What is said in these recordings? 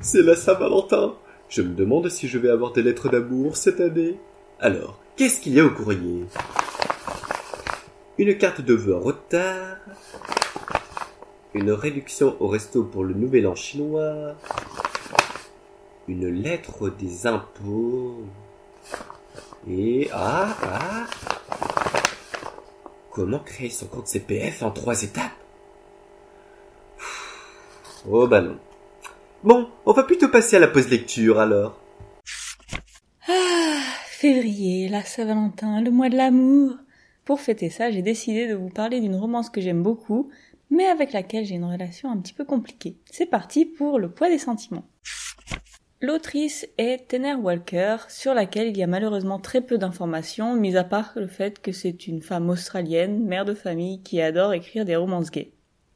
c'est la Saint-Valentin. Je me demande si je vais avoir des lettres d'amour cette année. Alors, qu'est-ce qu'il y a au courrier? Une carte de vœux en retard. Une réduction au resto pour le nouvel an chinois. Une lettre des impôts. Et ah ah Comment créer son compte CPF en trois étapes? Oh bah non. Bon, on va plutôt passer à la pause lecture alors. Ah, février, la Saint-Valentin, le mois de l'amour. Pour fêter ça, j'ai décidé de vous parler d'une romance que j'aime beaucoup, mais avec laquelle j'ai une relation un petit peu compliquée. C'est parti pour le poids des sentiments. L'autrice est Tenner Walker, sur laquelle il y a malheureusement très peu d'informations, mis à part le fait que c'est une femme australienne, mère de famille, qui adore écrire des romances gays.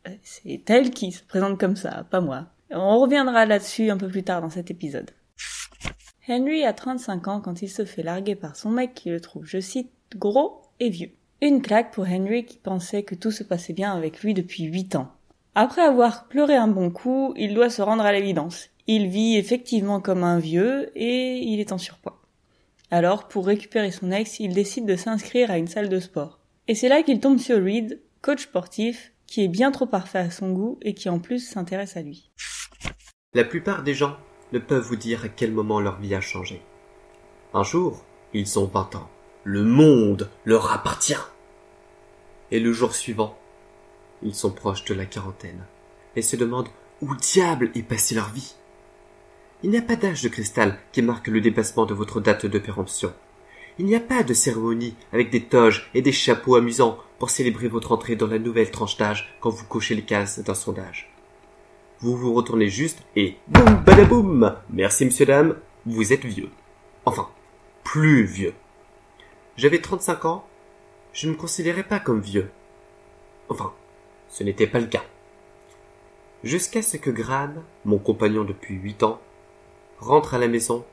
Euh, c'est elle qui se présente comme ça, pas moi. On reviendra là-dessus un peu plus tard dans cet épisode. Henry a 35 ans quand il se fait larguer par son mec qui le trouve, je cite, gros et vieux. Une claque pour Henry qui pensait que tout se passait bien avec lui depuis 8 ans. Après avoir pleuré un bon coup, il doit se rendre à l'évidence. Il vit effectivement comme un vieux et il est en surpoids. Alors, pour récupérer son ex, il décide de s'inscrire à une salle de sport. Et c'est là qu'il tombe sur Reed, coach sportif, qui est bien trop parfait à son goût et qui en plus s'intéresse à lui. La plupart des gens ne peuvent vous dire à quel moment leur vie a changé. Un jour, ils ont 20 ans. Le monde leur appartient. Et le jour suivant, ils sont proches de la quarantaine et se demandent où diable est passée leur vie. Il n'y a pas d'âge de cristal qui marque le dépassement de votre date de péremption. Il n'y a pas de cérémonie avec des toges et des chapeaux amusants pour célébrer votre entrée dans la nouvelle tranche d'âge quand vous cochez les cases d'un sondage. Vous vous retournez juste et boum badaboum Merci monsieur dame, vous êtes vieux. Enfin, plus vieux. J'avais 35 ans, je ne me considérais pas comme vieux. Enfin, ce n'était pas le cas. Jusqu'à ce que Gran, mon compagnon depuis huit ans, rentre à la maison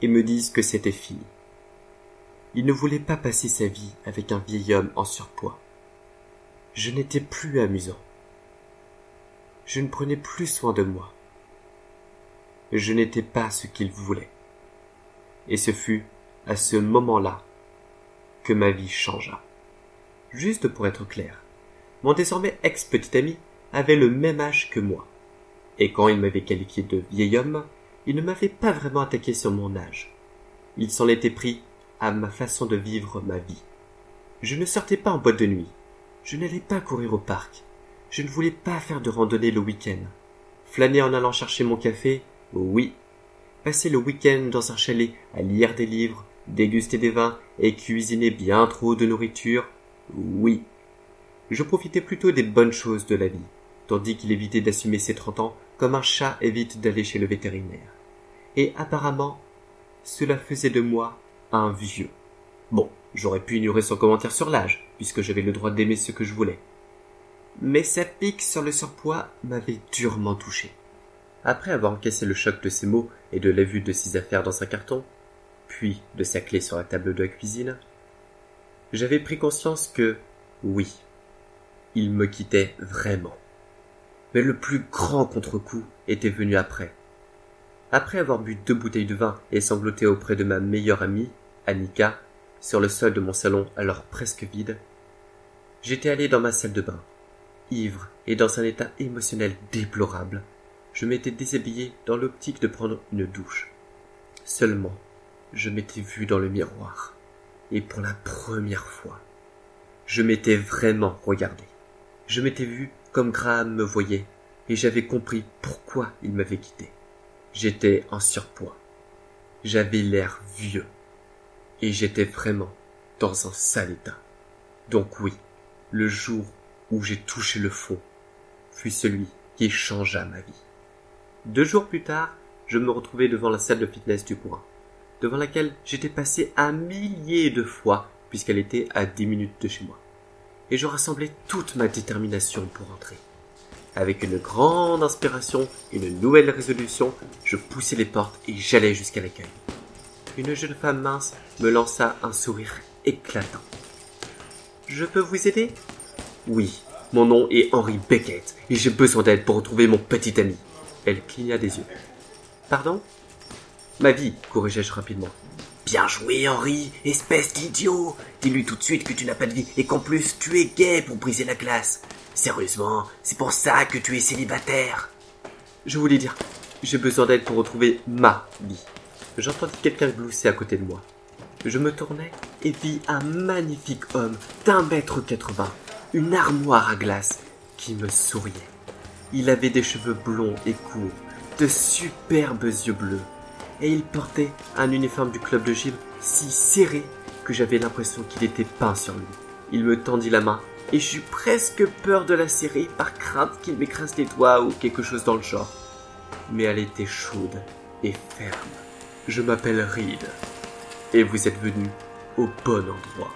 et me dise que c'était fini. Il ne voulait pas passer sa vie avec un vieil homme en surpoids. Je n'étais plus amusant. Je ne prenais plus soin de moi. Je n'étais pas ce qu'il voulait. Et ce fut à ce moment-là que ma vie changea. Juste pour être clair, mon désormais ex-petit ami avait le même âge que moi. Et quand il m'avait qualifié de vieil homme, il ne m'avait pas vraiment attaqué sur mon âge. Il s'en était pris à ma façon de vivre ma vie. Je ne sortais pas en boîte de nuit. Je n'allais pas courir au parc. Je ne voulais pas faire de randonnée le week-end. Flâner en allant chercher mon café, oui. Passer le week-end dans un chalet à lire des livres, déguster des vins et cuisiner bien trop de nourriture, oui. Je profitais plutôt des bonnes choses de la vie, tandis qu'il évitait d'assumer ses trente ans comme un chat évite d'aller chez le vétérinaire et apparemment cela faisait de moi un vieux. Bon, j'aurais pu ignorer son commentaire sur l'âge, puisque j'avais le droit d'aimer ce que je voulais. Mais sa pique sur le surpoids m'avait durement touché. Après avoir encaissé le choc de ses mots et de la vue de ses affaires dans un carton, puis de sa clé sur la table de la cuisine, j'avais pris conscience que, oui, il me quittait vraiment. Mais le plus grand contre-coup était venu après, après avoir bu deux bouteilles de vin et sangloté auprès de ma meilleure amie, Annika, sur le sol de mon salon alors presque vide, j'étais allé dans ma salle de bain. Ivre et dans un état émotionnel déplorable, je m'étais déshabillé dans l'optique de prendre une douche. Seulement, je m'étais vu dans le miroir. Et pour la première fois, je m'étais vraiment regardé. Je m'étais vu comme Graham me voyait, et j'avais compris pourquoi il m'avait quitté. J'étais en surpoids. J'avais l'air vieux. Et j'étais vraiment dans un sale état. Donc oui, le jour où j'ai touché le fond fut celui qui changea ma vie. Deux jours plus tard, je me retrouvais devant la salle de fitness du coin, devant laquelle j'étais passé un millier de fois puisqu'elle était à dix minutes de chez moi. Et je rassemblais toute ma détermination pour entrer. Avec une grande inspiration, une nouvelle résolution, je poussai les portes et j'allai jusqu'à l'accueil. Une jeune femme mince me lança un sourire éclatant. Je peux vous aider? Oui, mon nom est Henry Beckett et j'ai besoin d'aide pour retrouver mon petit ami. Elle cligna des yeux. Pardon? Ma vie, corrigeai-je rapidement. Bien joué, Henri, espèce d'idiot. Dis-lui tout de suite que tu n'as pas de vie et qu'en plus tu es gay pour briser la glace. Sérieusement, c'est pour ça que tu es célibataire. Je voulais dire, j'ai besoin d'aide pour retrouver ma vie. J'entendis quelqu'un glousser à côté de moi. Je me tournai et vis un magnifique homme d'un mètre quatre-vingts, une armoire à glace, qui me souriait. Il avait des cheveux blonds et courts, de superbes yeux bleus, et il portait un uniforme du club de gym si serré que j'avais l'impression qu'il était peint sur lui. Il me tendit la main et j'eus presque peur de la serrer par crainte qu'il m'écrase les doigts ou quelque chose dans le genre. Mais elle était chaude et ferme. Je m'appelle Reed et vous êtes venu au bon endroit.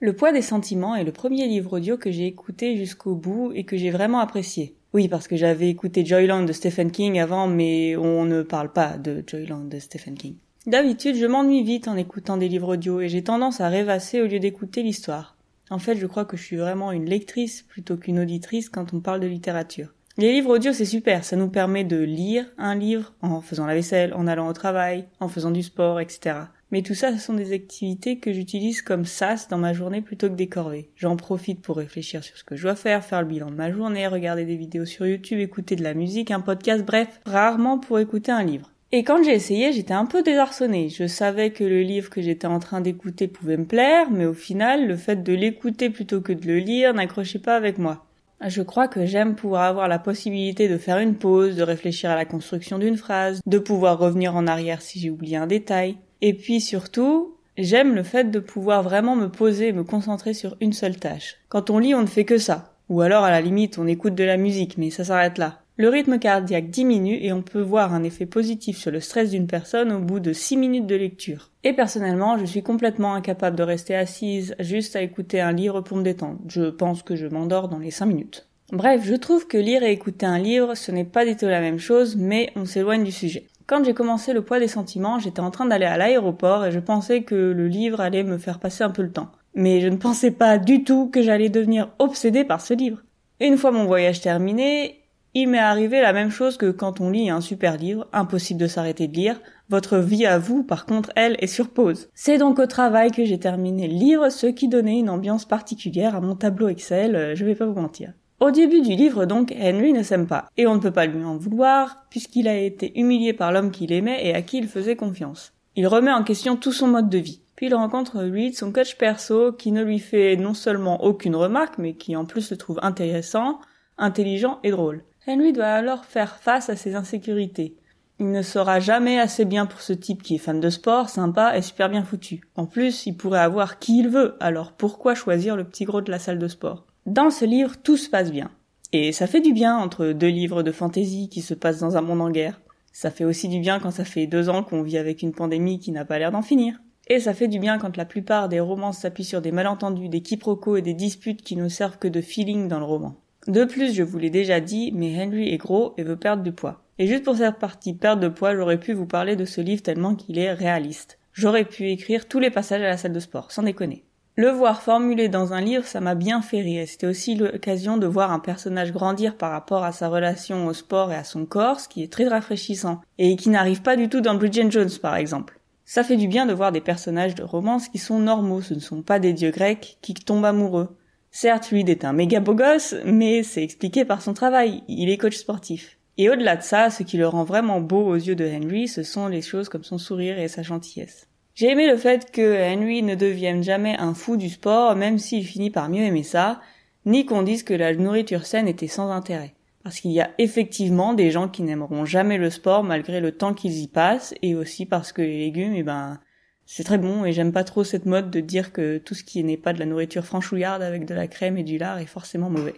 Le poids des sentiments est le premier livre audio que j'ai écouté jusqu'au bout et que j'ai vraiment apprécié. Oui, parce que j'avais écouté Joyland de Stephen King avant, mais on ne parle pas de Joyland de Stephen King. D'habitude, je m'ennuie vite en écoutant des livres audio et j'ai tendance à rêvasser au lieu d'écouter l'histoire. En fait, je crois que je suis vraiment une lectrice plutôt qu'une auditrice quand on parle de littérature. Les livres audio, c'est super, ça nous permet de lire un livre en faisant la vaisselle, en allant au travail, en faisant du sport, etc. Mais tout ça, ce sont des activités que j'utilise comme sas dans ma journée plutôt que des corvées. J'en profite pour réfléchir sur ce que je dois faire, faire le bilan de ma journée, regarder des vidéos sur YouTube, écouter de la musique, un podcast, bref, rarement pour écouter un livre. Et quand j'ai essayé, j'étais un peu désarçonnée. Je savais que le livre que j'étais en train d'écouter pouvait me plaire, mais au final, le fait de l'écouter plutôt que de le lire n'accrochait pas avec moi. Je crois que j'aime pouvoir avoir la possibilité de faire une pause, de réfléchir à la construction d'une phrase, de pouvoir revenir en arrière si j'ai oublié un détail. Et puis surtout, j'aime le fait de pouvoir vraiment me poser et me concentrer sur une seule tâche. Quand on lit, on ne fait que ça. Ou alors, à la limite, on écoute de la musique, mais ça s'arrête là. Le rythme cardiaque diminue et on peut voir un effet positif sur le stress d'une personne au bout de 6 minutes de lecture. Et personnellement, je suis complètement incapable de rester assise juste à écouter un livre pour me détendre. Je pense que je m'endors dans les 5 minutes. Bref, je trouve que lire et écouter un livre, ce n'est pas du tout la même chose, mais on s'éloigne du sujet. Quand j'ai commencé le poids des sentiments, j'étais en train d'aller à l'aéroport et je pensais que le livre allait me faire passer un peu le temps. Mais je ne pensais pas du tout que j'allais devenir obsédée par ce livre. Une fois mon voyage terminé, il m'est arrivé la même chose que quand on lit un super livre, impossible de s'arrêter de lire. Votre vie à vous, par contre, elle, est sur pause. C'est donc au travail que j'ai terminé le livre, ce qui donnait une ambiance particulière à mon tableau Excel, euh, je vais pas vous mentir. Au début du livre, donc, Henry ne s'aime pas, et on ne peut pas lui en vouloir, puisqu'il a été humilié par l'homme qu'il aimait et à qui il faisait confiance. Il remet en question tout son mode de vie. Puis il rencontre Reed, son coach perso, qui ne lui fait non seulement aucune remarque, mais qui en plus le trouve intéressant, intelligent et drôle. Henry doit alors faire face à ses insécurités. Il ne sera jamais assez bien pour ce type qui est fan de sport, sympa et super bien foutu. En plus, il pourrait avoir qui il veut, alors pourquoi choisir le petit gros de la salle de sport? Dans ce livre, tout se passe bien. Et ça fait du bien entre deux livres de fantaisie qui se passent dans un monde en guerre. Ça fait aussi du bien quand ça fait deux ans qu'on vit avec une pandémie qui n'a pas l'air d'en finir. Et ça fait du bien quand la plupart des romans s'appuient sur des malentendus, des quiproquos et des disputes qui ne servent que de feeling dans le roman. De plus, je vous l'ai déjà dit, mais Henry est gros et veut perdre du poids. Et juste pour cette partie perte de poids, j'aurais pu vous parler de ce livre tellement qu'il est réaliste. J'aurais pu écrire tous les passages à la salle de sport, sans déconner. Le voir formulé dans un livre, ça m'a bien fait rire. C'était aussi l'occasion de voir un personnage grandir par rapport à sa relation au sport et à son corps, ce qui est très rafraîchissant, et qui n'arrive pas du tout dans Bridget Jones par exemple. Ça fait du bien de voir des personnages de romance qui sont normaux, ce ne sont pas des dieux grecs qui tombent amoureux. Certes, Reed est un méga beau gosse, mais c'est expliqué par son travail. Il est coach sportif. Et au-delà de ça, ce qui le rend vraiment beau aux yeux de Henry, ce sont les choses comme son sourire et sa gentillesse. J'ai aimé le fait que Henry ne devienne jamais un fou du sport, même s'il finit par mieux aimer ça, ni qu'on dise que la nourriture saine était sans intérêt. Parce qu'il y a effectivement des gens qui n'aimeront jamais le sport malgré le temps qu'ils y passent, et aussi parce que les légumes, eh ben, c'est très bon et j'aime pas trop cette mode de dire que tout ce qui n'est pas de la nourriture franchouillarde avec de la crème et du lard est forcément mauvais.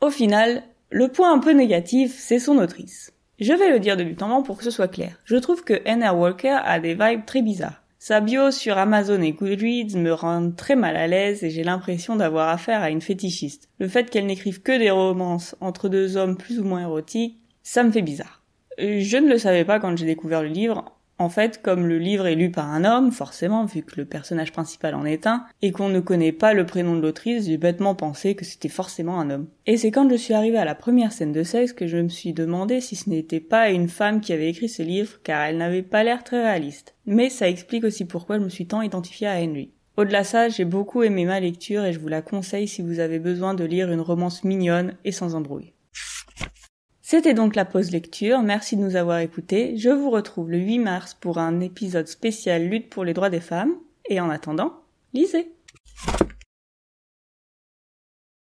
Au final, le point un peu négatif, c'est son autrice. Je vais le dire de but en blanc pour que ce soit clair. Je trouve que Anna Walker a des vibes très bizarres. Sa bio sur Amazon et Goodreads me rend très mal à l'aise et j'ai l'impression d'avoir affaire à une fétichiste. Le fait qu'elle n'écrive que des romances entre deux hommes plus ou moins érotiques, ça me fait bizarre. Je ne le savais pas quand j'ai découvert le livre, En fait, comme le livre est lu par un homme, forcément, vu que le personnage principal en est un, et qu'on ne connaît pas le prénom de l'autrice, j'ai bêtement pensé que c'était forcément un homme. Et c'est quand je suis arrivée à la première scène de sexe que je me suis demandé si ce n'était pas une femme qui avait écrit ce livre, car elle n'avait pas l'air très réaliste. Mais ça explique aussi pourquoi je me suis tant identifiée à Henry. Au-delà de ça, j'ai beaucoup aimé ma lecture et je vous la conseille si vous avez besoin de lire une romance mignonne et sans embrouille. C'était donc la pause lecture, merci de nous avoir écoutés. Je vous retrouve le 8 mars pour un épisode spécial lutte pour les droits des femmes. Et en attendant, lisez